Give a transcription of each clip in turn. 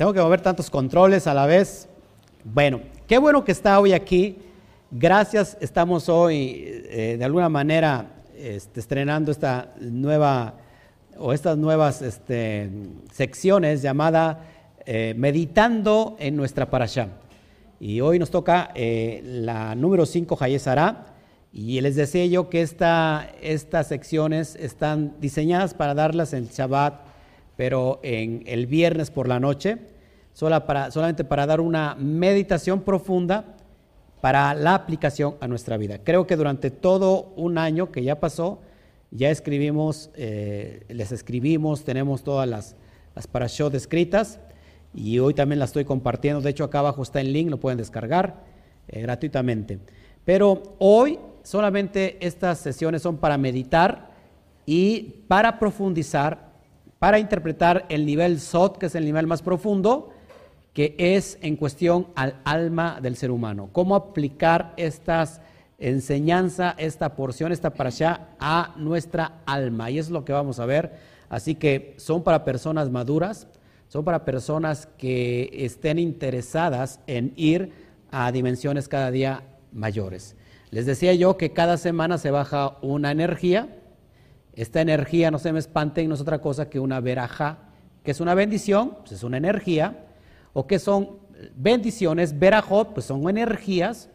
tengo que mover tantos controles a la vez. Bueno, qué bueno que está hoy aquí. Gracias, estamos hoy eh, de alguna manera este, estrenando esta nueva o estas nuevas este, secciones llamada eh, Meditando en nuestra parasha. Y hoy nos toca eh, la número 5, Hayesara. Y les decía yo que esta, estas secciones están diseñadas para darlas en Shabbat, pero en el viernes por la noche, para, solamente para dar una meditación profunda para la aplicación a nuestra vida. Creo que durante todo un año que ya pasó, ya escribimos, eh, les escribimos, tenemos todas las, las parashot escritas y hoy también las estoy compartiendo. De hecho, acá abajo está el link, lo pueden descargar eh, gratuitamente. Pero hoy solamente estas sesiones son para meditar y para profundizar, para interpretar el nivel SOT, que es el nivel más profundo, que es en cuestión al alma del ser humano. Cómo aplicar estas enseñanza, esta porción, esta allá a nuestra alma. Y es lo que vamos a ver. Así que son para personas maduras, son para personas que estén interesadas en ir a dimensiones cada día mayores. Les decía yo que cada semana se baja una energía. Esta energía, no se me espanten, no es otra cosa que una veraja, que es una bendición, pues es una energía, o que son bendiciones, verajot, pues son energías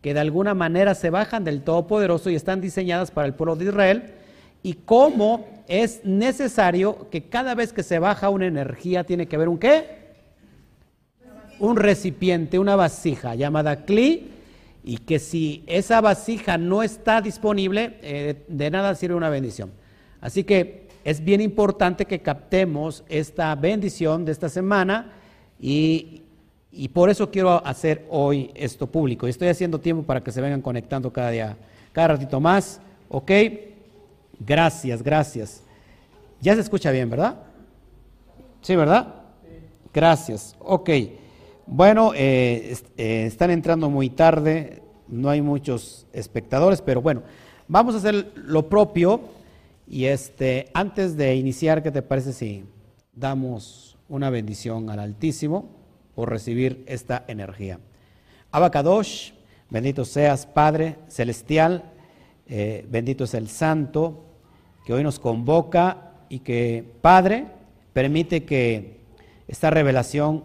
que de alguna manera se bajan del Todopoderoso y están diseñadas para el pueblo de Israel, y cómo es necesario que cada vez que se baja una energía tiene que haber un qué? Un recipiente, una vasija llamada Kli, y que si esa vasija no está disponible, eh, de nada sirve una bendición. Así que es bien importante que captemos esta bendición de esta semana y, y por eso quiero hacer hoy esto público. Estoy haciendo tiempo para que se vengan conectando cada día, cada ratito más. ¿Ok? Gracias, gracias. Ya se escucha bien, ¿verdad? Sí, ¿verdad? Gracias. Ok. Bueno, eh, eh, están entrando muy tarde, no hay muchos espectadores, pero bueno, vamos a hacer lo propio. Y este, antes de iniciar, ¿qué te parece si damos una bendición al Altísimo? por recibir esta energía. Abacadosh, bendito seas Padre Celestial, eh, bendito es el Santo, que hoy nos convoca y que, Padre, permite que esta revelación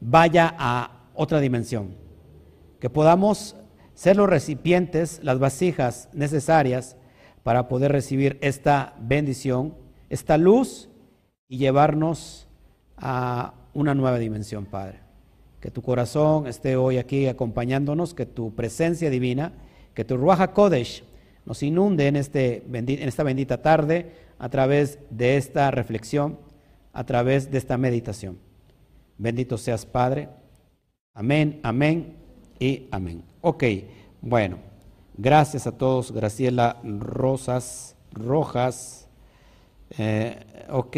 vaya a otra dimensión, que podamos ser los recipientes, las vasijas necesarias para poder recibir esta bendición, esta luz y llevarnos a una nueva dimensión, Padre. Que tu corazón esté hoy aquí acompañándonos, que tu presencia divina, que tu Ruach Kodesh nos inunde en, este, en esta bendita tarde a través de esta reflexión, a través de esta meditación. Bendito seas, Padre. Amén, amén y amén. Ok, bueno, gracias a todos. Graciela Rosas Rojas. Eh, ok.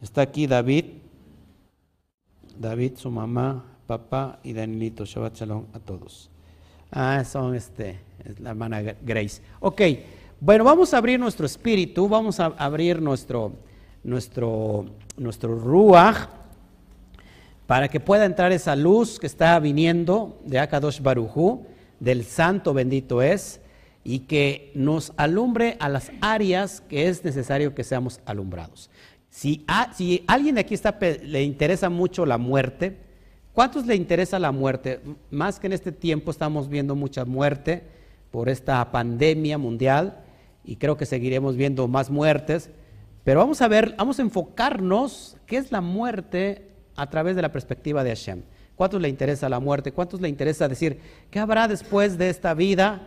Está aquí David, David, su mamá, papá y Danielito. Shabbat Shalom a todos. Ah, son este, la hermana Grace. Ok, bueno, vamos a abrir nuestro espíritu, vamos a abrir nuestro, nuestro, nuestro Ruach para que pueda entrar esa luz que está viniendo de Akadosh Barujú, del Santo bendito es, y que nos alumbre a las áreas que es necesario que seamos alumbrados. Si, a, alguien de aquí está, le interesa mucho la muerte, ¿cuántos le interesa la muerte? Más que en este tiempo estamos viendo mucha muerte por esta pandemia mundial y creo que seguiremos viendo más muertes, pero vamos a ver, vamos a enfocarnos qué es la muerte a través de la perspectiva de Hashem. ¿Cuántos le interesa la muerte? ¿Cuántos le interesa decir qué habrá después de esta vida?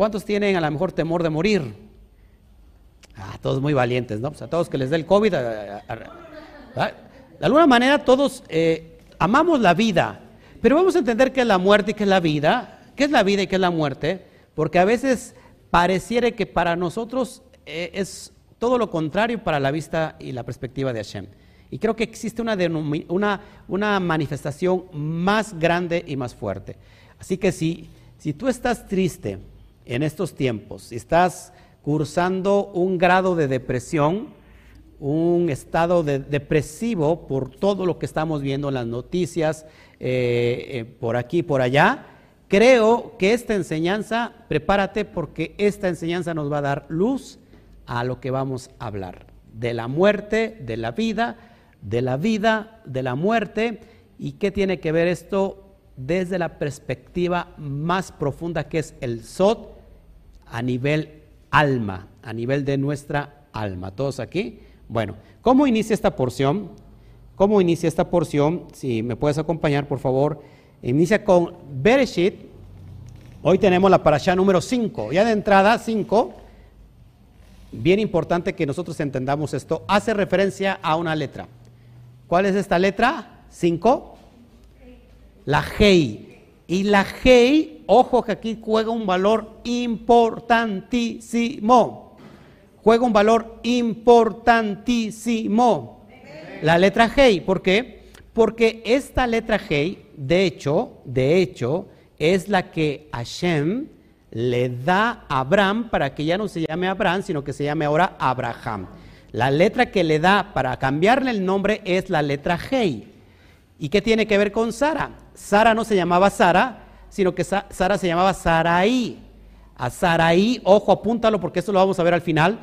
¿Cuántos tienen a lo mejor temor de morir? Ah, todos muy valientes, ¿no? Pues a todos que les dé el COVID. de alguna manera todos eh, amamos la vida, pero vamos a entender qué es la muerte y qué es la vida, qué es la vida y qué es la muerte, porque a veces pareciera que para nosotros eh, es todo lo contrario para la vista y la perspectiva de Hashem. Y creo que existe una, una, manifestación más grande y más fuerte. Así que si, si tú estás triste en estos tiempos, si estás cursando un grado de depresión, un estado depresivo por todo lo que estamos viendo en las noticias, eh, eh, por aquí y por allá, creo que esta enseñanza, prepárate porque esta enseñanza nos va a dar luz a lo que vamos a hablar, de la muerte, de la vida, de la vida, de la muerte, y qué tiene que ver esto desde la perspectiva más profunda que es el Sot a nivel alma, a nivel de nuestra alma. ¿Todos aquí? Bueno, ¿cómo inicia esta porción? ¿Cómo inicia esta porción? Si me puedes acompañar, por favor. Inicia con Bereshit. Hoy tenemos la parasha número 5. Ya de entrada, 5. Bien importante que nosotros entendamos esto. Hace referencia a una letra. ¿Cuál es esta letra? 5. La Hei. Y la Hei, ojo que aquí juega un valor importantísimo. Juega un valor importantísimo. La letra Hei, ¿por qué? Porque esta letra Hei, de hecho, de hecho, es la que Hashem le da a Abraham para que ya no se llame Abraham, sino que se llame ahora Abraham. La letra que le da para cambiarle el nombre es la letra Hei. ¿Y qué tiene que ver con Sara? Sara no se llamaba Sara, sino que Sara se llamaba Saraí. A Saraí, ojo, apúntalo porque eso lo vamos a ver al final,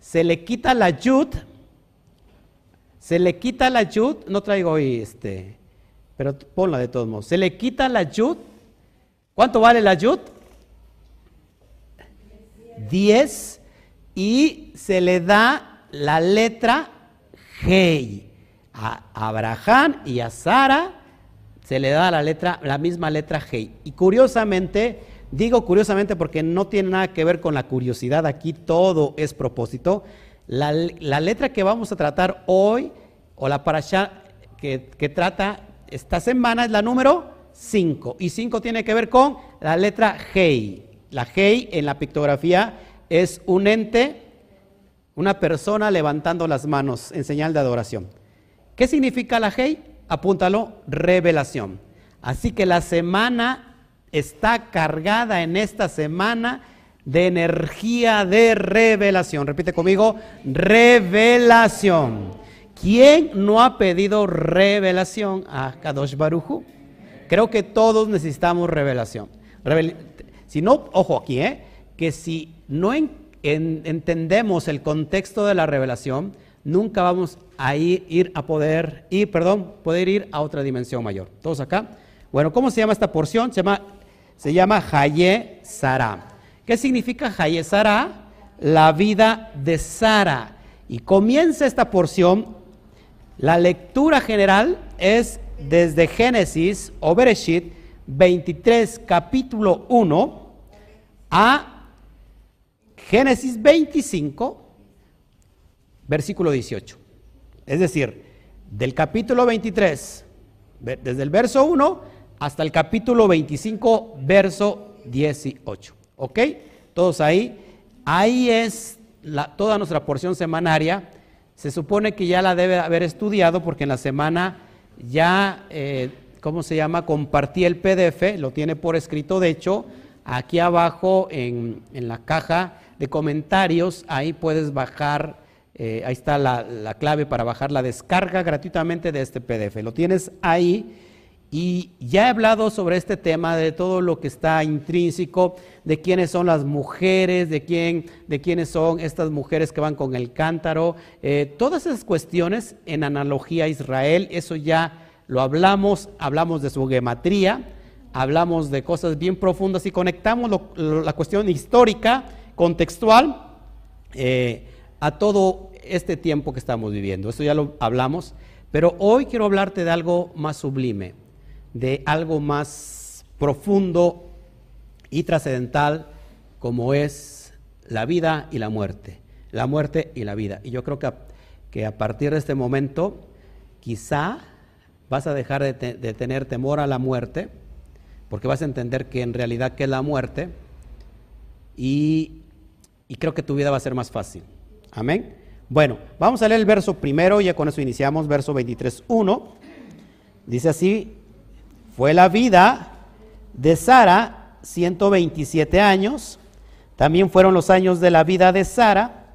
se le quita la yud, se le quita la yud, no traigo hoy este, pero ponla de todos modos, se le quita la yud, ¿cuánto vale la yud? 10 y se le da la letra Hei a Abraham y a Sara se le da la letra, la misma letra G. Y curiosamente, digo curiosamente porque no tiene nada que ver con la curiosidad, aquí todo es propósito. La, letra que vamos a tratar hoy, o la parasha que, que trata esta semana, es la número 5. Y 5 tiene que ver con la letra G. La G en la pictografía es un ente, una persona levantando las manos en señal de adoración. ¿Qué significa la Hei? Apúntalo, revelación. Así que la semana está cargada en esta semana de energía de revelación. Repite conmigo, revelación. ¿Quién no ha pedido revelación a Kadosh Baruchu? Creo que todos necesitamos revelación. si no, ojo aquí, ¿eh? que si no entendemos el contexto de la revelación, nunca vamos a ir, a poder ir, perdón, poder ir a otra dimensión mayor. ¿Todos acá? Bueno, ¿cómo se llama esta porción? Se llama, se llama Haye Sara. ¿Qué significa Haye Sara? La vida de Sara. Y comienza esta porción, la lectura general es desde Génesis o Bereshit 23, capítulo 1, a Génesis 25, versículo 18. Es decir, del capítulo 23, desde el verso 1 hasta el capítulo 25, verso 18. ¿Ok? Todos ahí. Ahí es toda nuestra porción semanaria. Se supone que ya la debe haber estudiado porque en la semana ya, eh, ¿cómo se llama? Compartí el PDF, lo tiene por escrito. De hecho, aquí abajo en la caja de comentarios, ahí puedes bajar eh, ahí está la, clave para bajar la descarga gratuitamente de este PDF. Lo tienes ahí y ya he hablado sobre este tema, de todo lo que está intrínseco, de quiénes son las mujeres, de, quién, de quiénes son estas mujeres que van con el cántaro. Eh, todas esas cuestiones en analogía a Israel, eso ya lo hablamos, hablamos de su gematría, hablamos de cosas bien profundas y conectamos la cuestión histórica, contextual. Eh, a todo este tiempo que estamos viviendo. Esto ya lo hablamos, pero hoy quiero hablarte de algo más sublime, de algo más profundo y trascendental como es la vida y la muerte, la muerte y la vida. Y yo creo que a, que a partir de este momento quizá vas a dejar de, tener temor a la muerte, porque vas a entender que en realidad es la muerte, y, y creo que tu vida va a ser más fácil. Amén. Bueno, vamos a leer el verso primero, ya con eso iniciamos, verso 23.1. Dice así, fue la vida de Sara 127 años, también fueron los años de la vida de Sara.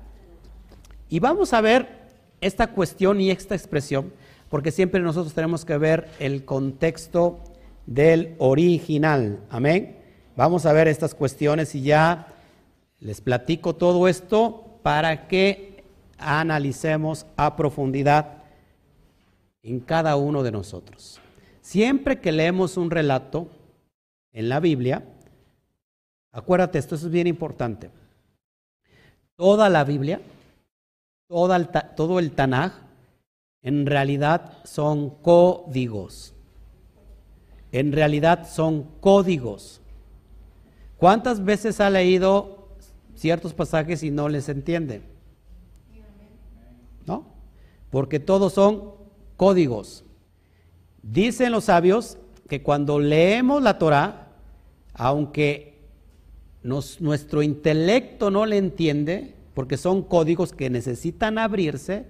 Y vamos a ver esta cuestión y esta expresión, porque siempre nosotros tenemos que ver el contexto del original. Amén. Vamos a ver estas cuestiones y ya les platico todo esto para que analicemos a profundidad en cada uno de nosotros. Siempre que leemos un relato en la Biblia, acuérdate, esto es bien importante. Toda la Biblia, todo el Tanaj, en realidad son códigos. En realidad son códigos. ¿Cuántas veces ha leído ciertos pasajes y no les entiende? Porque todos son códigos. Dicen los sabios que cuando leemos la Torah, aunque nuestro intelecto no le entiende, porque son códigos que necesitan abrirse,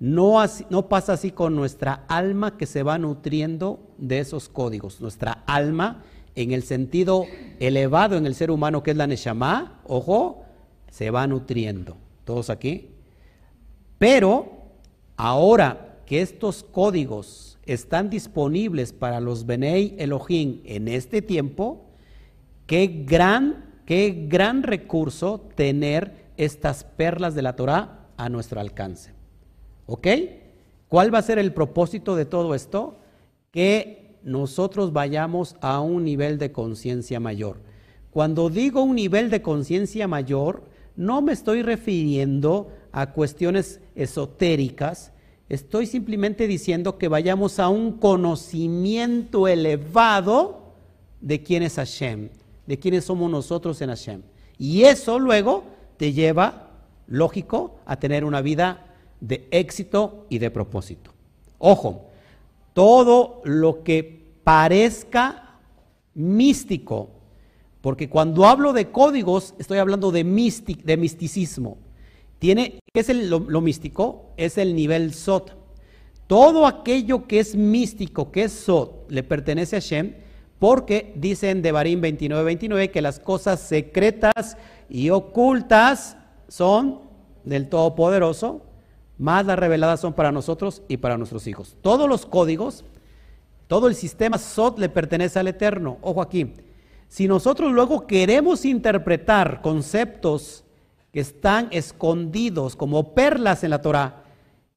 no, no pasa así con nuestra alma que se va nutriendo de esos códigos. Nuestra alma, en el sentido elevado en el ser humano que es la Neshama, ojo, se va nutriendo. ¿Todos aquí? Pero ahora que estos códigos están disponibles para los Benei Elohim en este tiempo, qué gran, qué gran recurso tener estas perlas de la Torah a nuestro alcance. ¿Ok? ¿Cuál va a ser el propósito de todo esto? Que nosotros vayamos a un nivel de conciencia mayor. Cuando digo un nivel de conciencia mayor, no me estoy refiriendo a cuestiones esotéricas, Estoy simplemente diciendo que vayamos a un conocimiento elevado de quién es Hashem, de quiénes somos nosotros en Hashem. Y eso luego te lleva, lógico, a tener una vida de éxito y de propósito. Ojo, todo lo que parezca místico, porque cuando hablo de códigos estoy hablando de, de misticismo. Tiene, ¿qué es lo, místico? Es el nivel Sot. Todo aquello que es místico, que es Sot, le pertenece a Shem, porque dicen de Barín 29, 29 que las cosas secretas y ocultas son del Todopoderoso, más las reveladas son para nosotros y para nuestros hijos. Todos los códigos, todo el sistema Sot le pertenece al Eterno. Ojo aquí, si nosotros luego queremos interpretar conceptos están escondidos como perlas en la Torah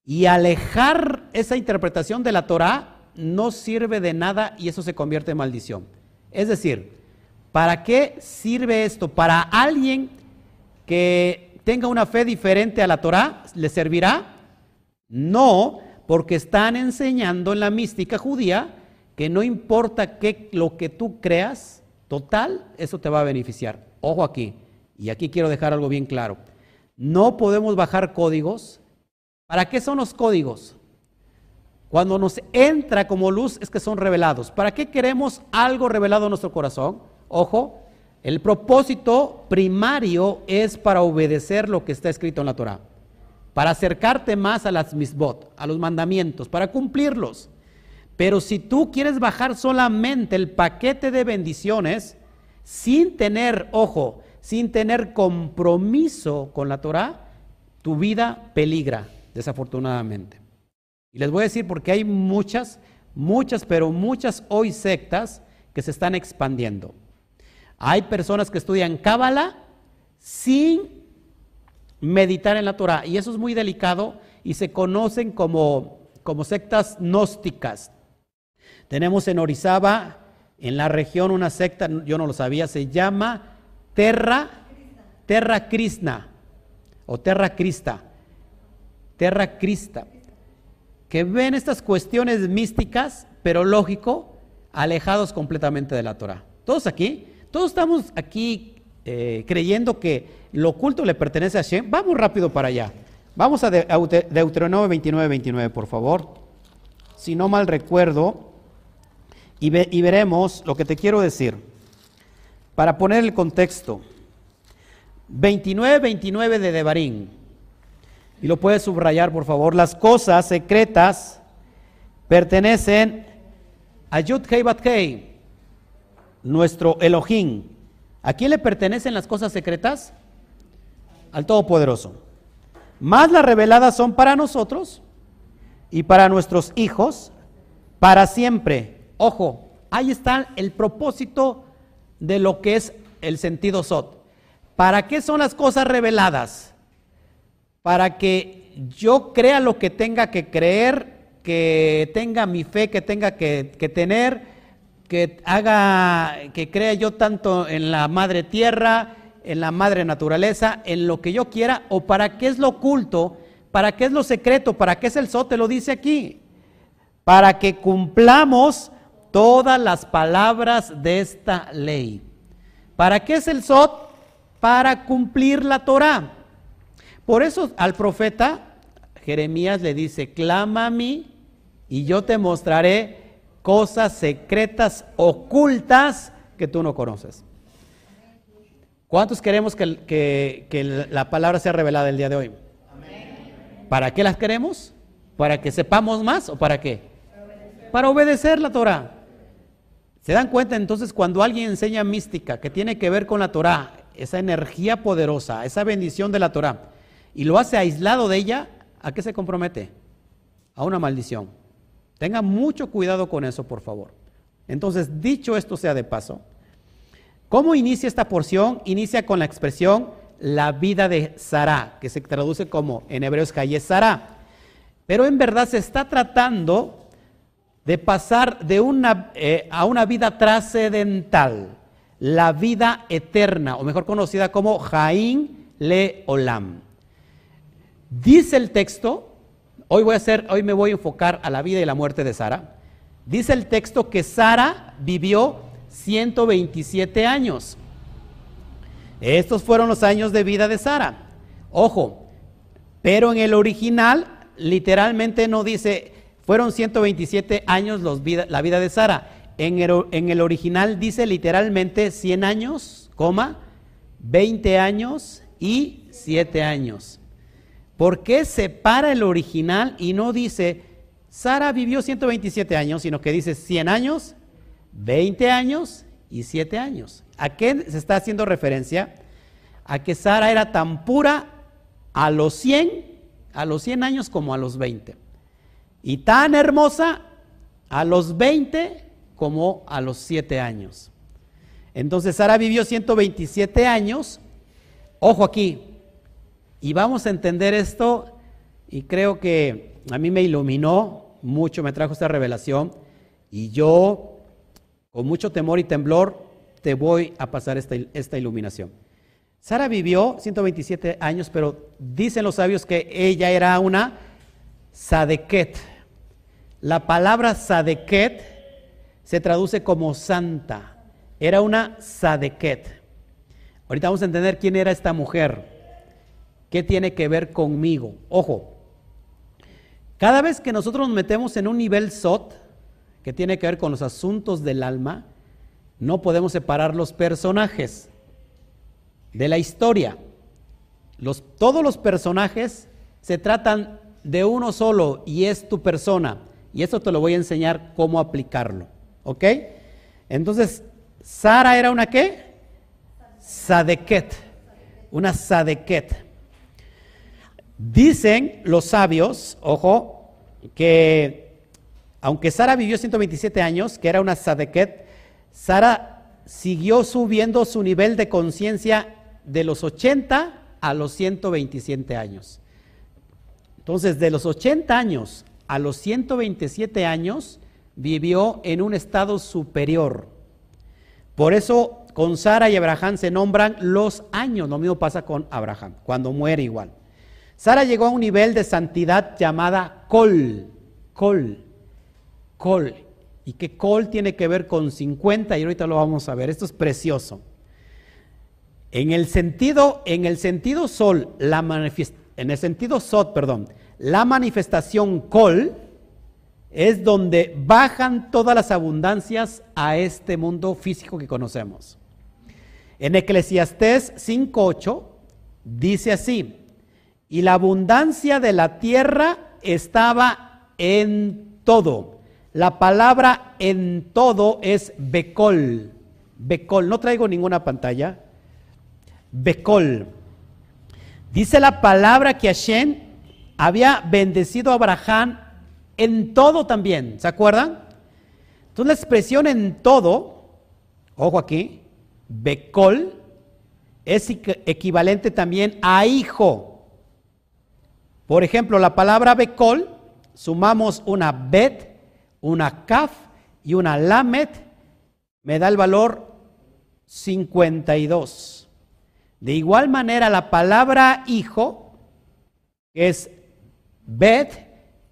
y alejar esa interpretación de la Torah no sirve de nada y eso se convierte en maldición. Es decir, ¿para qué sirve esto? Para alguien que tenga una fe diferente a la Torah, ¿le servirá? No, porque están enseñando en la mística judía que no importa qué, lo que tú creas, total, eso te va a beneficiar. Ojo aquí, y aquí quiero dejar algo bien claro. No podemos bajar códigos. ¿Para qué son los códigos? Cuando nos entra como luz es que son revelados. ¿Para qué queremos algo revelado en nuestro corazón? Ojo, el propósito primario es para obedecer lo que está escrito en la Torah, para acercarte más a las misbot, a los mandamientos, para cumplirlos. Pero si tú quieres bajar solamente el paquete de bendiciones sin tener, ojo, sin tener compromiso con la Torah, tu vida peligra, desafortunadamente. Y les voy a decir porque hay muchas, muchas, pero muchas hoy sectas que se están expandiendo. Hay personas que estudian Cábala sin meditar en la Torah y eso es muy delicado y se conocen como, como sectas gnósticas. Tenemos en Orizaba, en la región, una secta, yo no lo sabía, se llama Terra, Terra Krishna o Terra Crista, Terra Crista, que ven estas cuestiones místicas, pero lógico, alejados completamente de la Torah. Todos aquí, todos estamos aquí eh, creyendo que lo oculto le pertenece a Shem. Vamos rápido para allá. Vamos a Deuteronomio 29, 29, por favor. Si no mal recuerdo, y veremos lo que te quiero decir. Para poner el contexto, 29-29 de Devarim, y lo puedes subrayar por favor, las cosas secretas pertenecen a Yud Hei nuestro Elohim. ¿A quién le pertenecen las cosas secretas? Al Todopoderoso. Más las reveladas son para nosotros y para nuestros hijos para siempre. Ojo, ahí está el propósito de lo que es el sentido SOT. ¿Para qué son las cosas reveladas? Para que yo crea lo que tenga que creer, que tenga mi fe que tenga que, que tener, que haga, que crea yo tanto en la madre tierra, en la madre naturaleza, en lo que yo quiera, o para qué es lo oculto, para qué es lo secreto, para qué es el te lo dice aquí. Para que cumplamos todas las palabras de esta ley. ¿Para qué es el SOT? Para cumplir la Torah. Por eso al profeta Jeremías le dice, clama a mí y yo te mostraré cosas secretas, ocultas que tú no conoces. ¿Cuántos queremos que, la palabra sea revelada el día de hoy? ¿Para qué las queremos? ¿Para que sepamos más o para qué? Para obedecer la Torah. ¿Se dan cuenta entonces cuando alguien enseña mística que tiene que ver con la Torah, esa energía poderosa, esa bendición de la Torah, y lo hace aislado de ella, ¿a qué se compromete? A una maldición. Tenga mucho cuidado con eso, por favor. Entonces, dicho esto sea de paso, ¿Cómo inicia esta porción? Inicia con la expresión la vida de Sara, que se traduce como en hebreos calle Sara. Pero en verdad se está tratando de pasar de una, eh, a una vida trascendental, la vida eterna, o mejor conocida como Jaín Le Olam. Dice el texto, hoy voy a hacer, hoy me voy a enfocar a la vida y la muerte de Sara. Dice el texto que Sara vivió 127 años. Estos fueron los años de vida de Sara. Ojo, pero en el original literalmente no dice, fueron 127 años la vida de Sara. En el, en el, original dice literalmente 100 años, coma, 20 años y 7 años. ¿Por qué separa el original y no dice, Sara vivió 127 años, sino que dice 100 años 20 años y 7 años. ¿A qué se está haciendo referencia? A que Sara era tan pura a los 100, a los 100 años como a los 20. Y tan hermosa a los 20 como a los 7 años. Entonces Sara vivió 127 años. Ojo aquí. Y vamos a entender esto y creo que a mí me iluminó mucho, me trajo esta revelación. Y yo con mucho temor y temblor te voy a pasar esta, iluminación. Sara vivió 127 años, pero dicen los sabios que ella era una Sadeket. La palabra Sadeket se traduce como santa. Era una Sadeket. Ahorita vamos a entender quién era esta mujer. ¿Qué tiene que ver conmigo? Ojo, cada vez que nosotros nos metemos en un nivel SOT, que tiene que ver con los asuntos del alma, no podemos separar los personajes de la historia. Todos los personajes se tratan de uno solo y es tu persona. Y esto te lo voy a enseñar cómo aplicarlo. ¿Ok? Entonces, Sara era una qué? Sadeket. Una Sadeket. Dicen los sabios, ojo, que aunque Sara vivió 127 años, que era una Sadeket, Sara siguió subiendo su nivel de conciencia de los 80 a los 127 años. Entonces, de los 80 años a los 127 años, vivió en un estado superior. Por eso con Sara y Abraham se nombran los años. Lo mismo pasa con Abraham, cuando muere igual. Sara llegó a un nivel de santidad llamada Kol. Kol. Col. ¿Y qué col tiene que ver con 50? Y ahorita lo vamos a ver. Esto es precioso. En el sentido, en el sentido sol, la en el sentido sot, perdón, la manifestación col es donde bajan todas las abundancias a este mundo físico que conocemos. En Eclesiastés 5.8 dice así, y la abundancia de la tierra estaba en todo la palabra en todo es becol. Becol. No traigo ninguna pantalla. Becol. Dice la palabra que Hashem había bendecido a Abraham en todo también, ¿se acuerdan? Entonces la expresión en todo, ojo aquí, Becol, es equivalente también a hijo. Por ejemplo, la palabra Becol, sumamos una Bet, una Kaf y una Lamet, me da el valor 52. De igual manera, la palabra hijo, que es Bet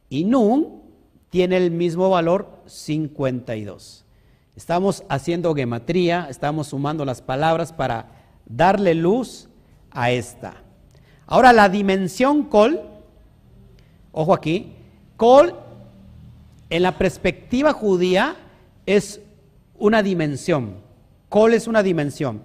y Nun, tiene el mismo valor 52. Estamos haciendo gematría, estamos sumando las palabras para darle luz a esta. Ahora la dimensión col, ojo aquí, col en la perspectiva judía es una dimensión. Col es una dimensión.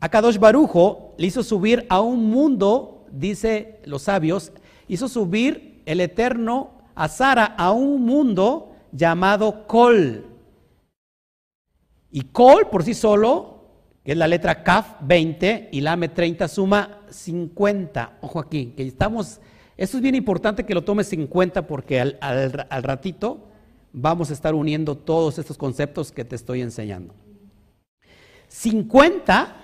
Akadosh Barujo le hizo subir a un mundo, dice los sabios, hizo subir el eterno a Sara a un mundo llamado Kol. Y Kol por sí solo, que es la letra Kaf 20 y Lame 30, suma 50. Ojo aquí, que estamos, esto es bien importante que lo tomes en cuenta porque al, al ratito vamos a estar uniendo todos estos conceptos que te estoy enseñando. 50,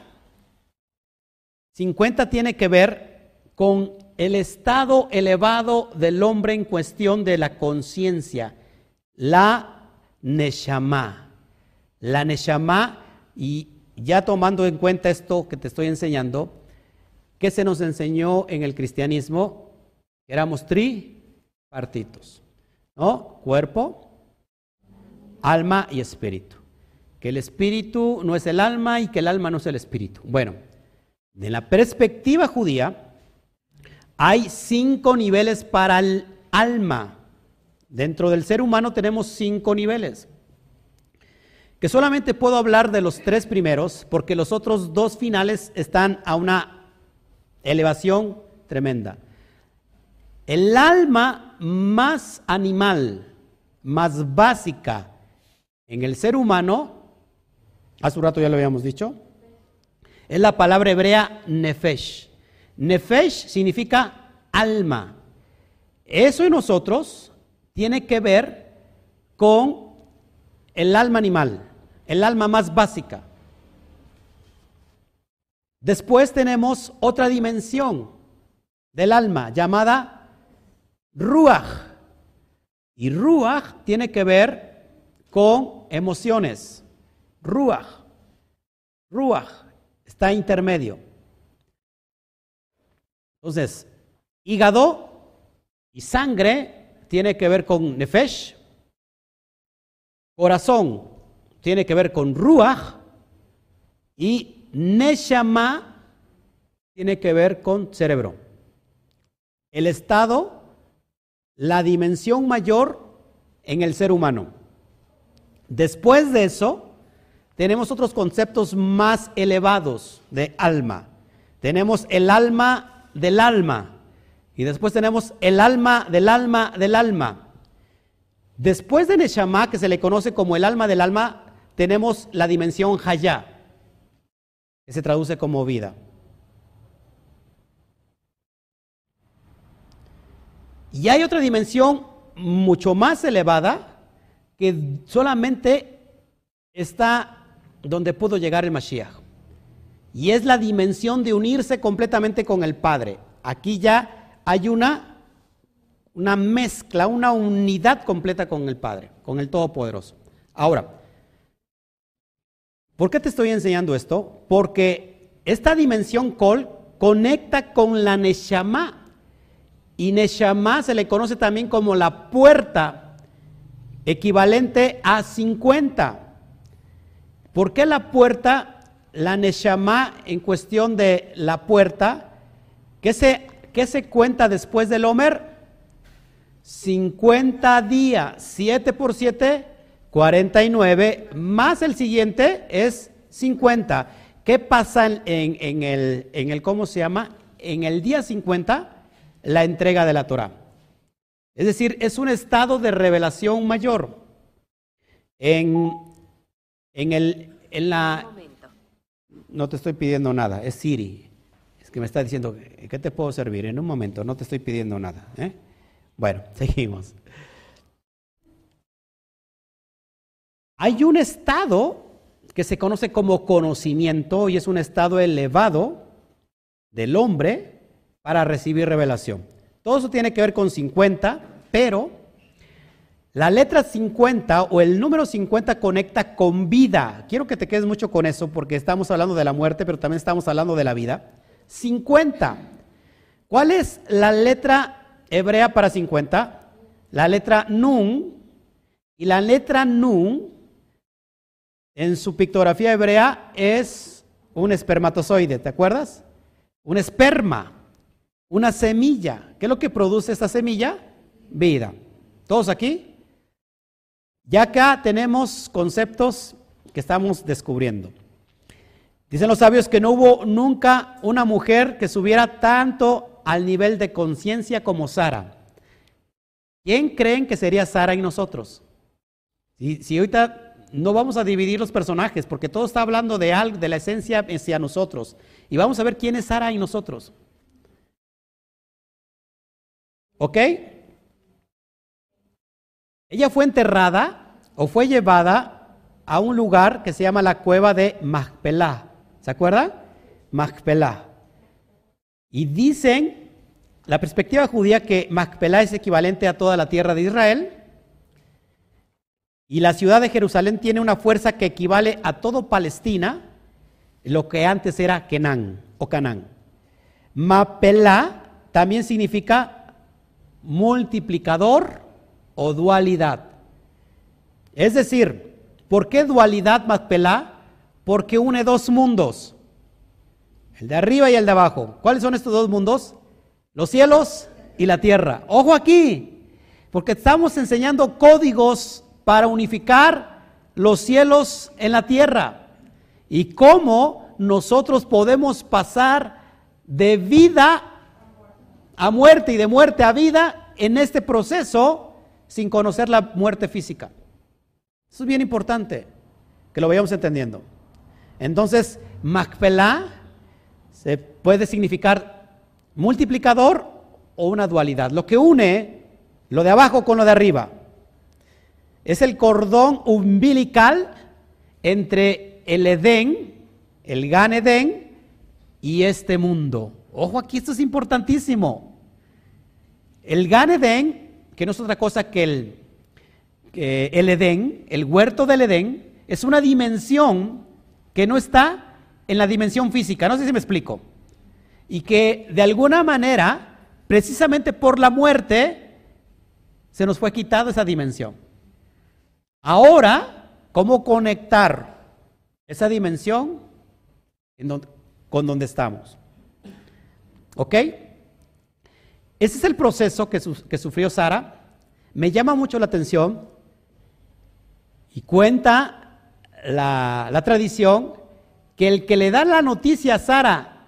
50 tiene que ver con el estado elevado del hombre en cuestión de la conciencia, la Neshama. La Neshama, y ya tomando en cuenta esto que te estoy enseñando, ¿qué se nos enseñó en el cristianismo? Éramos tripartitos, ¿no? Cuerpo, alma y espíritu. Que el espíritu no es el alma y que el alma no es el espíritu. Bueno, de la perspectiva judía, hay cinco niveles para el alma. Dentro del ser humano tenemos cinco niveles. Que solamente puedo hablar de los tres primeros porque los otros dos finales están a una elevación tremenda. El alma más animal, más básica en el ser humano, hace un rato ya lo habíamos dicho, es la palabra hebrea nefesh. Nefesh significa alma. Eso en nosotros tiene que ver con el alma animal, el alma más básica. Después tenemos otra dimensión del alma llamada Ruach. Y Ruach tiene que ver con emociones. Ruach. Ruach está intermedio. Entonces, hígado y sangre tiene que ver con nefesh, corazón tiene que ver con ruach y neshama tiene que ver con cerebro. El estado, la dimensión mayor en el ser humano. Después de eso, tenemos otros conceptos más elevados de alma. Tenemos el alma del alma. Y después tenemos el alma del alma del alma. Después de Neshama, que se le conoce como el alma del alma, tenemos la dimensión Hayá, que se traduce como vida. Y hay otra dimensión mucho más elevada que solamente está donde pudo llegar el Mashiach. Y es la dimensión de unirse completamente con el Padre. Aquí ya hay una, una mezcla, una unidad completa con el Padre, con el Todopoderoso. Ahora, ¿por qué te estoy enseñando esto? Porque esta dimensión Kol conecta con la Neshama. Y Neshama se le conoce también como la puerta, equivalente a 50. ¿Por qué la puerta la Neshama en cuestión de la puerta, ¿qué se, se cuenta después del Homer? 50 días, 7 por 7, 49, más el siguiente es 50. ¿Qué pasa en, en, el, en el, cómo se llama? En el día 50, la entrega de la Torah. Es decir, es un estado de revelación mayor. En, en, el, en la no te estoy pidiendo nada, es Siri. que me está diciendo, ¿qué te puedo servir? En un momento, no te estoy pidiendo nada. ¿eh? Bueno, seguimos. Hay un estado que se conoce como conocimiento y es un estado elevado del hombre para recibir revelación. Todo eso tiene que ver con 50, pero la letra 50 o el número 50 conecta con vida. Quiero que te quedes mucho con eso porque estamos hablando de la muerte, pero también estamos hablando de la vida. 50. ¿Cuál es la letra hebrea para 50? La letra nun. Y la letra nun en su pictografía hebrea es un espermatozoide, ¿te acuerdas? Un esperma, una semilla. ¿Qué es lo que produce esta semilla? Vida. ¿Todos aquí? Ya acá tenemos conceptos que estamos descubriendo. Dicen los sabios que no hubo nunca una mujer que subiera tanto al nivel de conciencia como Sara. ¿Quién creen que sería Sara y nosotros? Si, ahorita no vamos a dividir los personajes porque todo está hablando de algo, de la esencia hacia nosotros. Y vamos a ver quién es Sara y nosotros. ¿Ok? Ella fue enterrada o fue llevada a un lugar que se llama la cueva de Machpelah. ¿Se acuerdan? Machpelah. Y dicen, la perspectiva judía, que Machpelah es equivalente a toda la tierra de Israel y la ciudad de Jerusalén tiene una fuerza que equivale a todo Palestina, lo que antes era Kenan o Canán. Mapelá también significa multiplicador o dualidad. Es decir, ¿por qué dualidad Mapelá? Porque une dos mundos, el de arriba y el de abajo. ¿Cuáles son estos dos mundos? Los cielos y la tierra. Ojo aquí, porque estamos enseñando códigos para unificar los cielos en la tierra y cómo nosotros podemos pasar de vida a muerte y de muerte a vida en este proceso sin conocer la muerte física. Eso es bien importante que lo vayamos entendiendo. Entonces, Macpelá se puede significar multiplicador o una dualidad, lo que une lo de abajo con lo de arriba. Es el cordón umbilical entre el Edén, el Gan Edén, y este mundo. Ojo aquí, esto es importantísimo. El Gan Edén, que no es otra cosa que el, el Edén, el huerto del Edén, es una dimensión que no está en la dimensión física. No sé si me explico. Y que de alguna manera, precisamente por la muerte, se nos fue quitada esa dimensión. Ahora, ¿cómo conectar esa dimensión con donde estamos? ¿Ok? Ese es el proceso que, sufrió Sara. Me llama mucho la atención y cuenta la, la, tradición que el que le da la noticia a Sara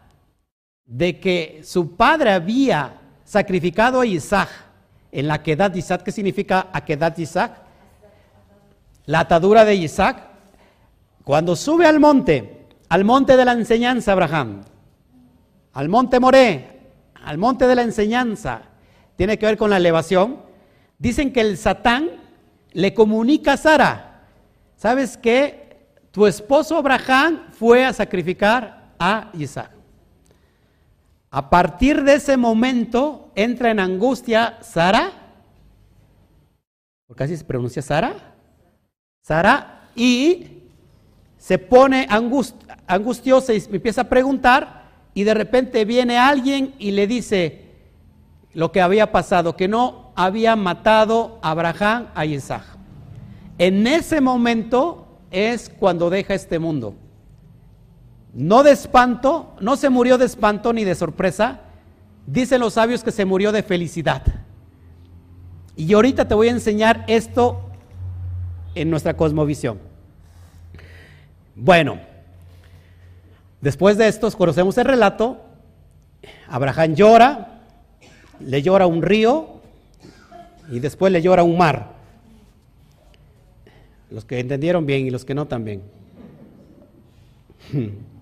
de que su padre había sacrificado a Isaac en la quedad de Isaac, ¿qué significa aquedad de Isaac? la atadura de Isaac, cuando sube al monte, al monte de la enseñanza, Abraham, al monte Moré, al monte de la enseñanza, tiene que ver con la elevación, dicen que el Satán le comunica a Sara, ¿sabes qué? Tu esposo Abraham fue a sacrificar a Isaac. A partir de ese momento entra en angustia Sara, porque así se pronuncia Sara, Sara, y se pone angustiosa y empieza a preguntar, y de repente viene alguien y le dice lo que había pasado, que no había matado a Abraham a Isaac. En ese momento es cuando deja este mundo. No de espanto, no se murió de espanto ni de sorpresa, dicen los sabios que se murió de felicidad. Y ahorita te voy a enseñar esto en nuestra cosmovisión. Bueno, después de esto conocemos el relato. Abraham llora, le llora un río y después le llora un mar. Los que entendieron bien y los que no también.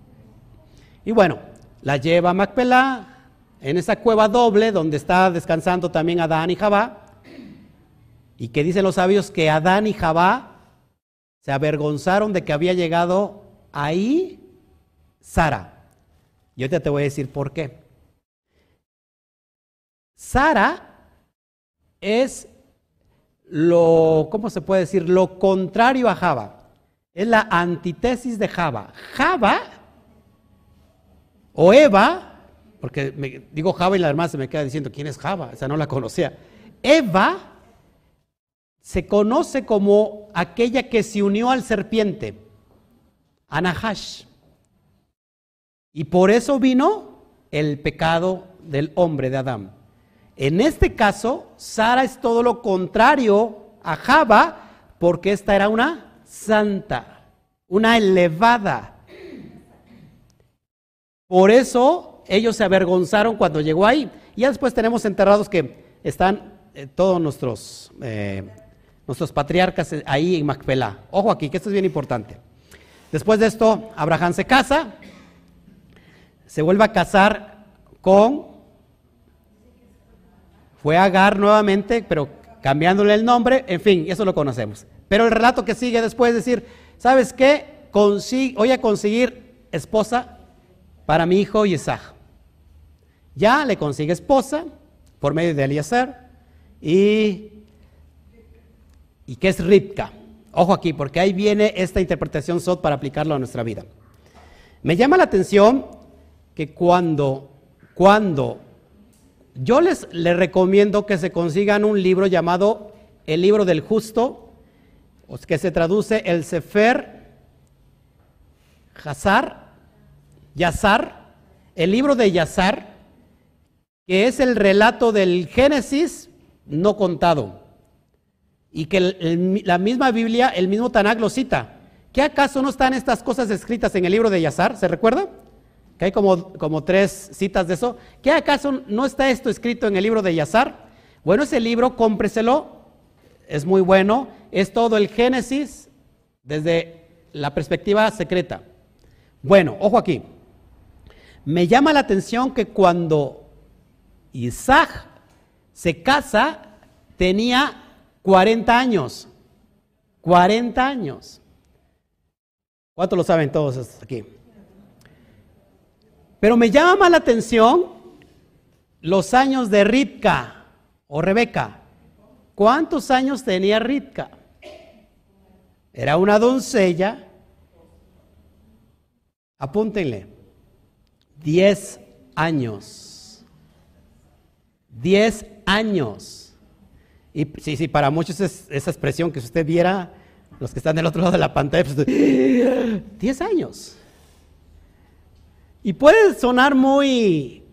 Y bueno, la lleva a Macpelá, en esa cueva doble donde está descansando también Adán y Jabá, y que dicen los sabios que Adán y Jabá se avergonzaron de que había llegado ahí Sara. Y ahorita te voy a decir por qué. Sara es lo, ¿cómo se puede decir? Lo contrario a Java. Es la antítesis de Java. Java o Eva, porque me, digo Java y la hermana se me queda diciendo quién es Java, o sea, no la conocía. Eva se conoce como aquella que se unió al serpiente, Anahash. Y por eso vino el pecado del hombre de Adán. En este caso, Sara es todo lo contrario a Java, porque esta era una santa, una elevada. Por eso ellos se avergonzaron cuando llegó ahí. Y ya después tenemos enterrados que están eh, todos nuestros, eh, nuestros patriarcas ahí en Macpelá. Ojo aquí, que esto es bien importante. Después de esto, Abraham se casa, se vuelve a casar con fue Agar nuevamente, pero cambiándole el nombre, en fin, eso lo conocemos. Pero el relato que sigue después es decir, ¿sabes qué? voy a conseguir esposa para mi hijo Isaac. Ya le consigue esposa por medio de Eliezer y, y que es Ripka. Ojo aquí, porque ahí viene esta interpretación SOT para aplicarlo a nuestra vida. Me llama la atención que cuando, cuando yo les, recomiendo que se consigan un libro llamado El libro del justo, que se traduce el Sefer Hazar, Yazar, el libro de Yazar, que es el relato del Génesis no contado, y que la misma Biblia, el mismo Tanakh lo cita. ¿Qué acaso no están estas cosas escritas en el libro de Yazar? ¿Se recuerda? Que hay como, como tres citas de eso. ¿Qué acaso no está esto escrito en el libro de Yazar? Bueno, ese libro, cómpreselo, es muy bueno, es todo el Génesis desde la perspectiva secreta. Bueno, ojo aquí. Me llama la atención que cuando Isaac se casa, tenía 40 años. 40 años. ¿Cuántos lo saben todos aquí? Pero me llama la atención los años de Ritka o Rebeca. ¿Cuántos años tenía Ritka? Era una doncella. Apúntenle. Diez años. Diez años. Y sí, sí, para muchos es esa expresión que si usted viera, los que están del otro lado de la pantalla, pues, diez años. Y puede sonar muy,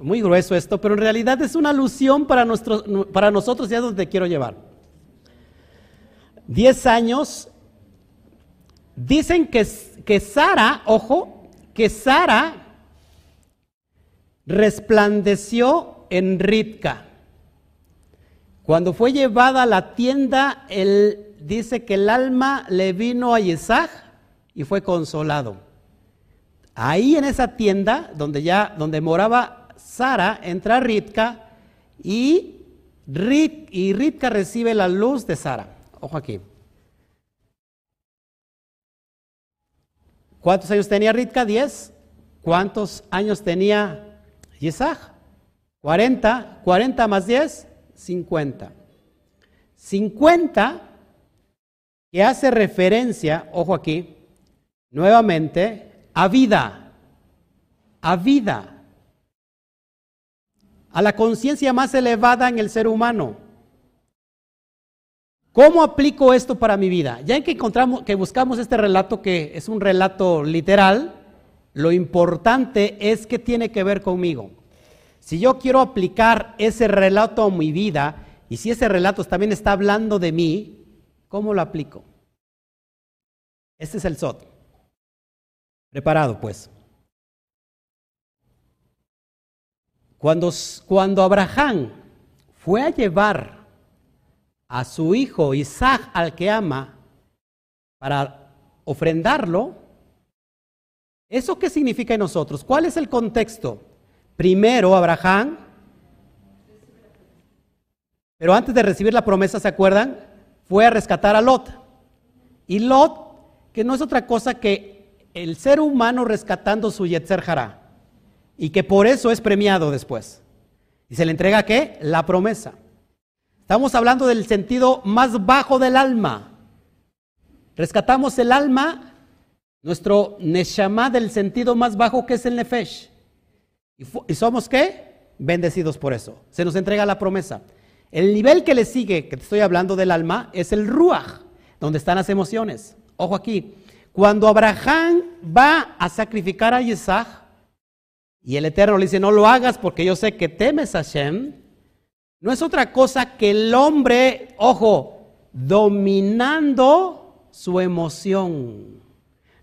muy grueso esto, pero en realidad es una alusión para, para nosotros, ya es donde quiero llevar. Diez años, dicen que, que Sara, ojo, que Sara resplandeció en Ritka. Cuando fue llevada a la tienda, él dice que el alma le vino a Isaac y fue consolado. Ahí en esa tienda donde ya donde moraba Sara entra Ritka y, Rit, Ritka recibe la luz de Sara. Ojo aquí. ¿Cuántos años tenía Ritka? Diez. ¿Cuántos años tenía Isaac? Cuarenta. ¿Cuarenta más diez? Cincuenta. Cincuenta que hace referencia, ojo aquí, nuevamente, a vida, a vida, a la conciencia más elevada en el ser humano. ¿Cómo aplico esto para mi vida? Ya en que encontramos, que buscamos este relato que es un relato literal, lo importante es que tiene que ver conmigo. Si yo quiero aplicar ese relato a mi vida, y si ese relato también está hablando de mí, ¿cómo lo aplico? Este es el SOT. Preparado, pues. Cuando, cuando Abraham fue a llevar a su hijo Isaac al que ama para ofrendarlo, ¿Eso qué significa en nosotros? ¿Cuál es el contexto? Primero, Abraham, pero antes de recibir la promesa, ¿se acuerdan? Fue a rescatar a Lot. Y Lot, que no es otra cosa que el ser humano rescatando su Yetzer Hará, y que por eso es premiado después. ¿Y se le entrega qué? La promesa. Estamos hablando del sentido más bajo del alma. Rescatamos el alma, nuestro Neshama del sentido más bajo que es el Nefesh. ¿Y, somos qué? Bendecidos por eso. Se nos entrega la promesa. El nivel que le sigue, que te estoy hablando del alma, es el Ruach, donde están las emociones. Ojo aquí. Cuando Abraham va a sacrificar a Isaac, y el Eterno le dice, no lo hagas porque yo sé que temes a Hashem, no es otra cosa que el hombre, ojo, dominando su emoción.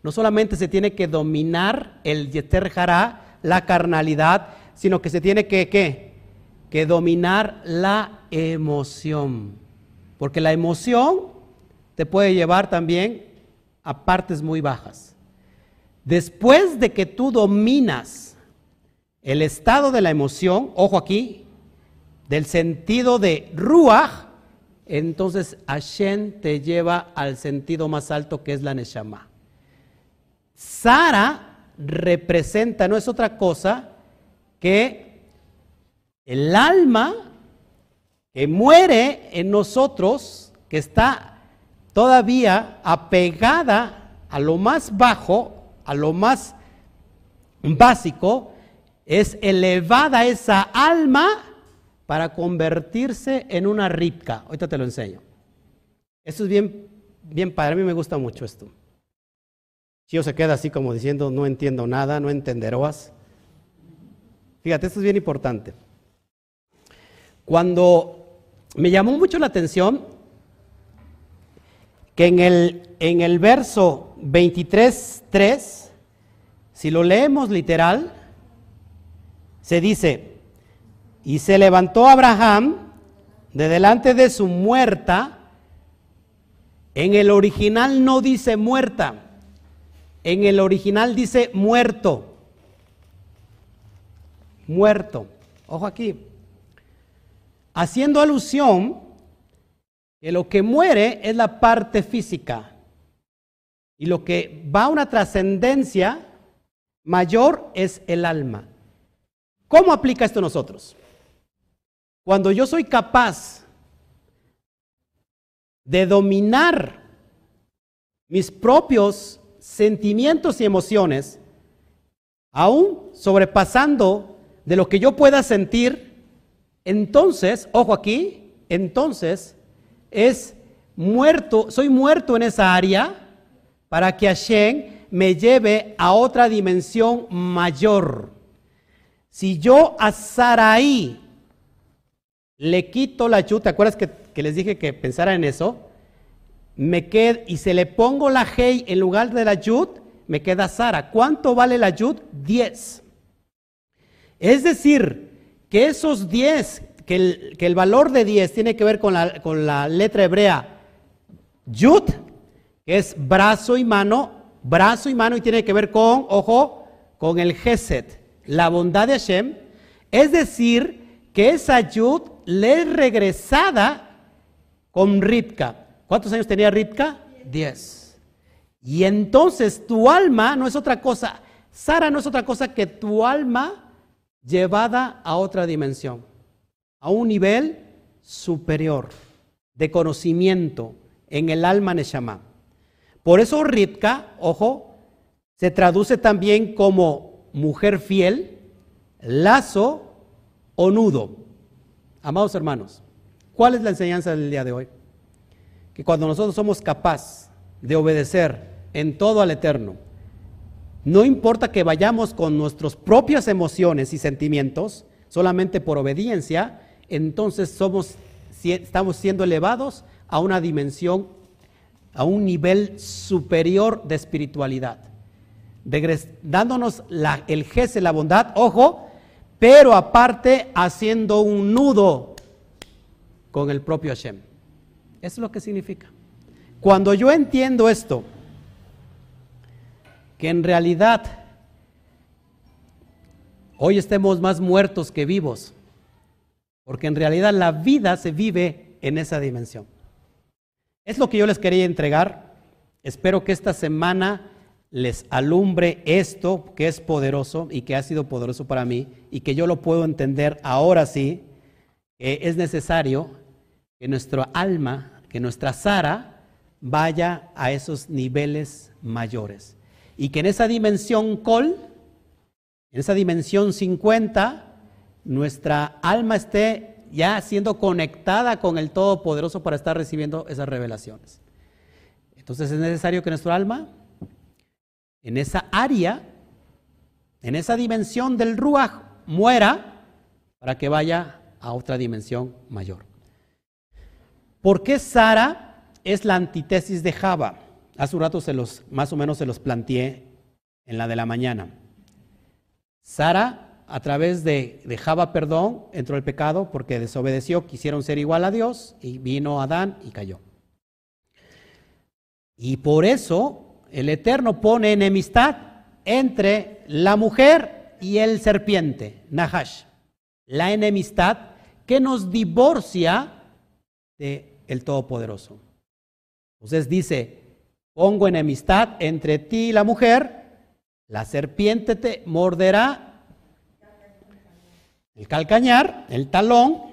No solamente se tiene que dominar el Yeter Hará, la carnalidad, sino que se tiene que, ¿qué? que dominar la emoción. Porque la emoción te puede llevar también a partes muy bajas. Después de que tú dominas el estado de la emoción, ojo aquí, del sentido de ruach, entonces Hashem te lleva al sentido más alto que es la Neshama. Sara representa, no es otra cosa que el alma que muere en nosotros, que está todavía apegada a lo más bajo, a lo más básico, es elevada esa alma para convertirse en una ripca. Ahorita te lo enseño. Esto es bien, bien padre. A mí me gusta mucho esto. Chio se queda así como diciendo, no entiendo nada, no entenderás. Fíjate, esto es bien importante. Cuando me llamó mucho la atención que en el, en el verso 23.3, si lo leemos literal, se dice, y se levantó Abraham de delante de su muerta, en el original no dice muerta, en el original dice muerto, muerto, ojo aquí, haciendo alusión que lo que muere es la parte física y lo que va a una trascendencia mayor es el alma. ¿Cómo aplica esto a nosotros? Cuando yo soy capaz de dominar mis propios sentimientos y emociones, aún sobrepasando de lo que yo pueda sentir, entonces, ojo aquí, entonces es muerto, soy muerto en esa área para que Hashem me lleve a otra dimensión mayor. Si yo a Saraí le quito la yud, ¿te acuerdas que, les dije que pensara en eso? Me queda, y se le pongo la hey en lugar de la yud, me queda Sara. ¿Cuánto vale la yud? 10. Es decir, que esos 10, que el, que el valor de 10 tiene que ver con la, con la letra hebrea yud, que es brazo y mano, brazo y mano y tiene que ver con, ojo, con el geset la bondad de Hashem, es decir, que esa Yud le es regresada con Ripka. ¿Cuántos años tenía Ripka? Diez. Y entonces tu alma no es otra cosa, Sara no es otra cosa que tu alma llevada a otra dimensión, a un nivel superior de conocimiento en el alma Neshama. Por eso Ripka, ojo, se traduce también como mujer fiel, lazo o nudo. Amados hermanos, ¿cuál es la enseñanza del día de hoy? Que cuando nosotros somos capaces de obedecer en todo al Eterno, no importa que vayamos con nuestras propias emociones y sentimientos, solamente por obediencia, entonces somos, estamos siendo elevados a una dimensión, a un nivel superior de espiritualidad dándonos el jefe, la bondad, ojo, pero aparte haciendo un nudo con el propio Hashem. Eso es lo que significa. Cuando yo entiendo esto, que en realidad hoy estemos más muertos que vivos, porque en realidad la vida se vive en esa dimensión. Es lo que yo les quería entregar. Espero que esta semana les alumbre esto que es poderoso y que ha sido poderoso para mí y que yo lo puedo entender ahora sí, es necesario que nuestra alma, que nuestra Sara vaya a esos niveles mayores y que en esa dimensión col, en esa dimensión 50, nuestra alma esté ya siendo conectada con el Todopoderoso para estar recibiendo esas revelaciones. Entonces es necesario que nuestra alma en esa área, en esa dimensión del Ruach, muera para que vaya a otra dimensión mayor. ¿Por qué Sara es la antítesis de Java? Hace un rato se los, más o menos se los planteé en la de la mañana. Sara, a través de, de Java, perdón, entró el pecado porque desobedeció, quisieron ser igual a Dios y vino Adán y cayó. Y por eso el Eterno pone enemistad entre la mujer y el serpiente, Nahash. La enemistad que nos divorcia de Todopoderoso. Entonces dice, pongo enemistad entre ti y la mujer, la serpiente te morderá el calcañar, el talón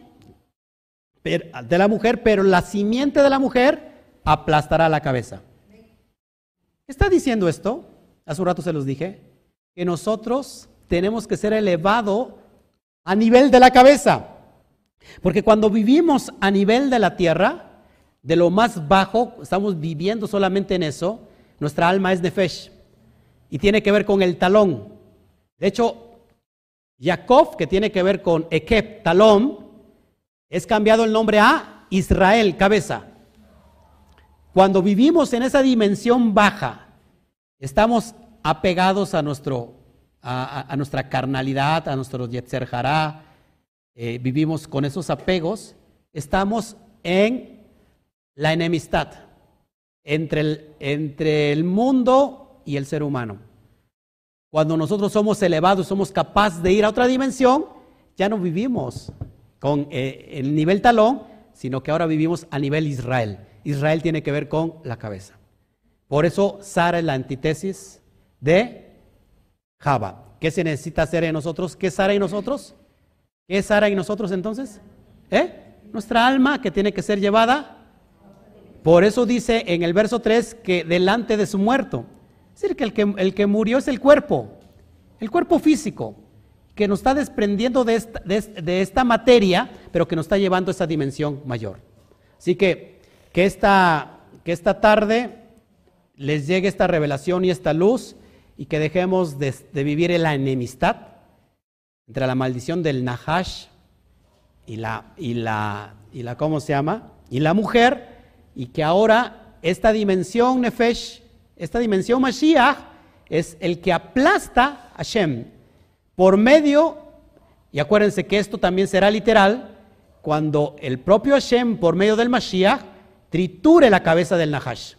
de la mujer, pero la simiente de la mujer aplastará la cabeza está diciendo esto? Hace un rato se los dije, que nosotros tenemos que ser elevados a nivel de la cabeza. Porque cuando vivimos a nivel de la tierra, de lo más bajo, estamos viviendo solamente en eso, nuestra alma es nefesh y tiene que ver con el talón. De hecho, Jacob, que tiene que ver con Ekep, talón, es cambiado el nombre a Israel, cabeza. Cuando vivimos en esa dimensión baja, estamos apegados a, nuestro, a, nuestra carnalidad, a nuestro yetzer eh, vivimos con esos apegos, estamos en la enemistad entre el, entre el mundo y el ser humano. Cuando nosotros somos elevados, somos capaces de ir a otra dimensión, ya no vivimos con eh, el nivel talón, sino que ahora vivimos a nivel Israel. Israel tiene que ver con la cabeza. Por eso Sara es la antítesis de Java. ¿Qué se necesita hacer en nosotros? ¿Qué es Sara y nosotros? ¿Qué es Sara y nosotros entonces? ¿Eh? Nuestra alma que tiene que ser llevada. Por eso dice en el verso 3 que delante de su muerto. Es decir, que el, que el que murió es el cuerpo, el cuerpo físico, que nos está desprendiendo de esta, de esta materia, pero que nos está llevando a esa dimensión mayor. Así que que esta, que esta tarde les llegue esta revelación y esta luz y que dejemos de, vivir en la enemistad entre la maldición del Nahash y la, y la, y la, ¿cómo se llama? Y la mujer, y que ahora esta dimensión Nefesh, esta dimensión Mashiach, es el que aplasta a Hashem por medio, y acuérdense que esto también será literal, cuando el propio Hashem, por medio del Mashiach, triture la cabeza del Nahash.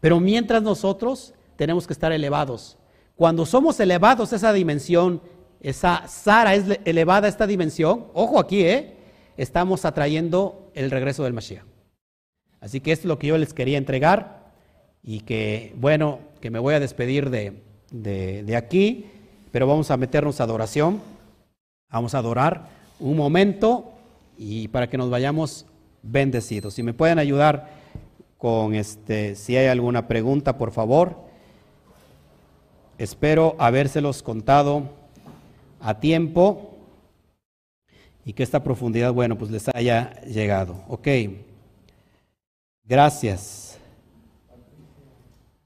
Pero mientras nosotros tenemos que estar elevados. Cuando somos elevados a esa dimensión, esa Sara es elevada a esta dimensión, ojo aquí, ¿eh? estamos atrayendo el regreso del Mashiach. Así que esto es lo que yo les quería entregar y que, bueno, que me voy a despedir de, de aquí, pero vamos a meternos a adoración, vamos a adorar un momento y para que nos vayamos bendecidos. Si me pueden ayudar con este, si hay alguna pregunta, por favor. Espero habérselos contado a tiempo y que esta profundidad, bueno, pues les haya llegado. Ok. Gracias.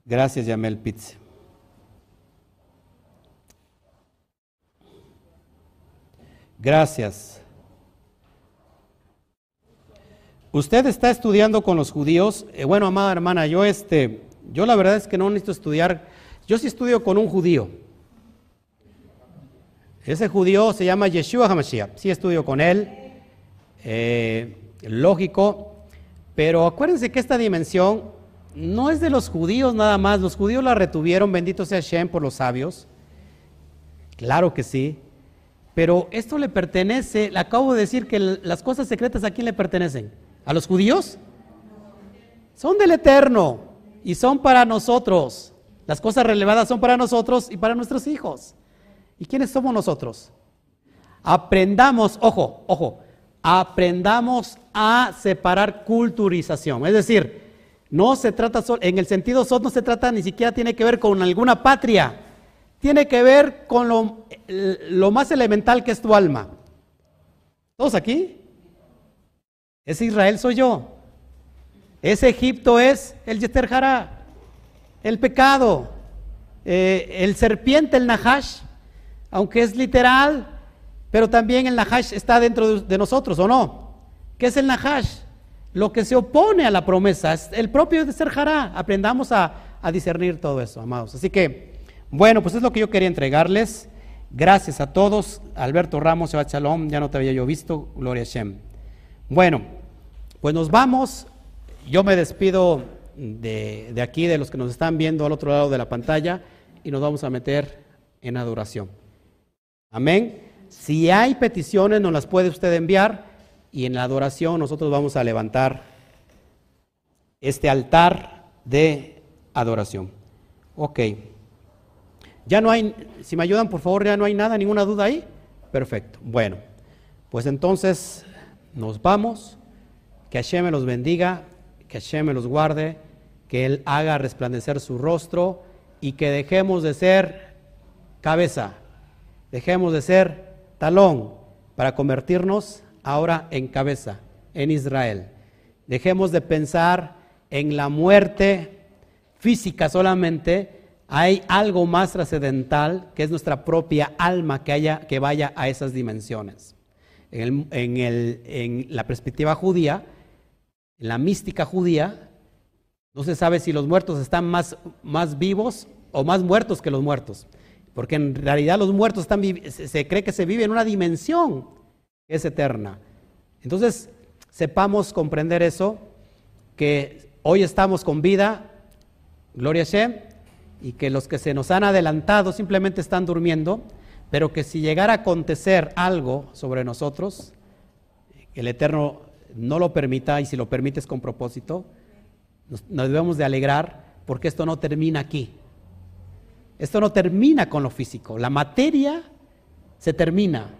Gracias, Yamel Pitz. Gracias. Usted está estudiando con los judíos. Eh, bueno, amada hermana, yo este, yo la verdad es que no necesito estudiar. Yo sí estudio con un judío. Ese judío se llama Yeshua HaMashiach. Sí estudio con él. Eh, lógico. Pero acuérdense que esta dimensión no es de los judíos nada más. Los judíos la retuvieron, bendito sea Shem, por los sabios. Claro que sí. Pero esto le pertenece, le acabo de decir que las cosas secretas a quién le pertenecen? ¿A los judíos? Son del Eterno y son para nosotros. Las cosas relevadas son para nosotros y para nuestros hijos. ¿Y quiénes somos nosotros? Aprendamos, ojo, ojo, aprendamos a separar culturización. Es decir, no se trata, en el sentido SOT no se trata ni siquiera tiene que ver con alguna patria, tiene que ver con lo, más elemental que es tu alma. ¿Todos aquí? Ese Israel soy yo. Ese Egipto es el Yeter el pecado, eh, el serpiente, el Nahash, aunque es literal, pero también el Nahash está dentro de, nosotros, ¿o no? ¿Qué es el Nahash? Lo que se opone a la promesa, es el propio Yeter Aprendamos a, a discernir todo eso, amados. Así que, bueno, pues es lo que yo quería entregarles. Gracias a todos. Alberto Ramos, Shabbat Shalom, ya no te había yo visto. Gloria a Shem. Bueno, pues nos vamos. Yo me despido de, de, aquí, de los que nos están viendo al otro lado de la pantalla, y nos vamos a meter en adoración. Amén. Si hay peticiones, nos las puede usted enviar, y en la adoración nosotros vamos a levantar este altar de adoración. Ok. Ya no hay, si me ayudan por favor, ya no hay nada, ninguna duda ahí. Perfecto. Bueno, pues entonces nos vamos. Que Hashem me los bendiga, que Hashem me los guarde, que Él haga resplandecer su rostro y que dejemos de ser cabeza, dejemos de ser talón para convertirnos ahora en cabeza, en Israel. Dejemos de pensar en la muerte física solamente, hay algo más trascendental que es nuestra propia alma que, haya, que vaya a esas dimensiones. En, la perspectiva judía, en la mística judía, no se sabe si los muertos están más, más vivos o más muertos que los muertos. Porque en realidad los muertos están, se cree que se vive en una dimensión es eterna. Entonces, sepamos comprender eso, que hoy estamos con vida, gloria a Shem, y que los que se nos han adelantado simplemente están durmiendo, pero que si llegara a acontecer algo sobre nosotros, el Eterno no lo permita, y si lo permites con propósito, nos, debemos de alegrar porque esto no termina aquí. Esto no termina con lo físico. La materia se termina.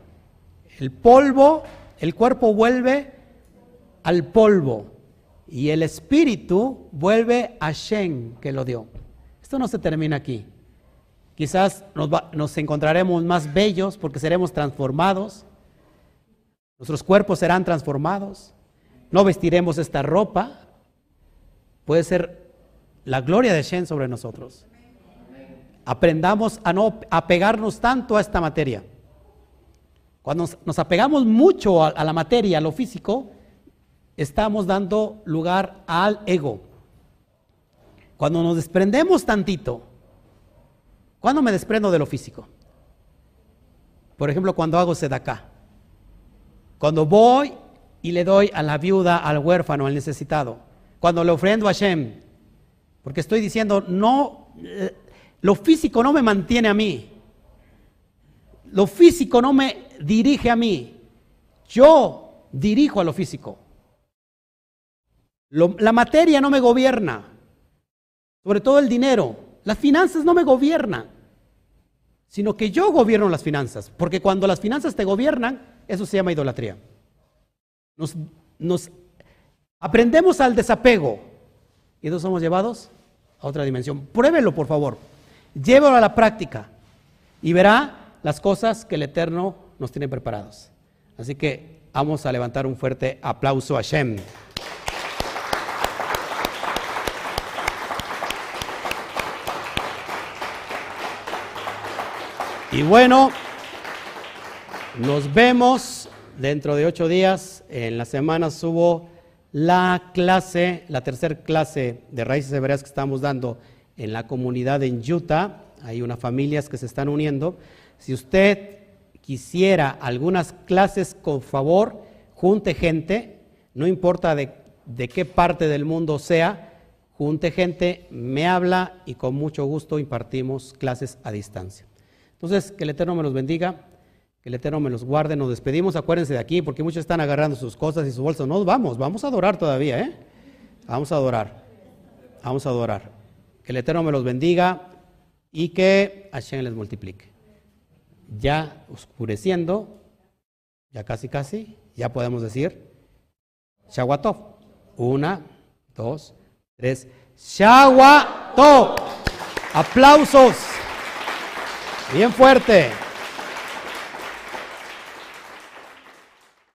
El polvo, el cuerpo vuelve al polvo y el espíritu vuelve a Shen que lo dio. Esto no se termina aquí. Quizás nos, nos encontraremos más bellos porque seremos transformados. Nuestros cuerpos serán transformados no vestiremos esta ropa, puede ser la gloria de Shen sobre nosotros. Aprendamos a no apegarnos tanto a esta materia. Cuando nos, apegamos mucho a, la materia, a lo físico, estamos dando lugar al ego. Cuando nos desprendemos tantito, ¿cuándo me desprendo de lo físico? Por ejemplo, cuando hago sedacá. Cuando voy y le doy a la viuda, al huérfano, al necesitado. Cuando le ofrendo a Hashem, porque estoy diciendo, no, eh, lo físico no me mantiene a mí. Lo físico no me dirige a mí. Yo dirijo a lo físico. la materia no me gobierna. Sobre todo el dinero. Las finanzas no me gobiernan. Sino que yo gobierno las finanzas. Porque cuando las finanzas te gobiernan, eso se llama idolatría. Nos, aprendemos al desapego y nos somos llevados a otra dimensión. Pruébelo, por favor. Llévelo a la práctica y verá las cosas que el Eterno nos tiene preparados. Así que vamos a levantar un fuerte aplauso a Shem. Y bueno, nos vemos Dentro de ocho días, en la semana subo la clase, la tercera clase de raíces hebreas que estamos dando en la comunidad en Utah. Hay unas familias que se están uniendo. Si usted quisiera algunas clases con favor, junte gente, no importa de, qué parte del mundo sea, junte gente, me habla y con mucho gusto impartimos clases a distancia. Entonces, que el Eterno me los bendiga, que el Eterno me los guarde, nos despedimos, acuérdense de aquí, porque muchos están agarrando sus cosas y sus bolsas. No, vamos, vamos a adorar todavía, ¿eh? Vamos a adorar, vamos a adorar. Que el Eterno me los bendiga y que Hashem les multiplique ya oscureciendo, ya casi casi, ya podemos decir Shaguatov. Una, dos, tres. Shaguatov. Aplausos. Bien fuerte.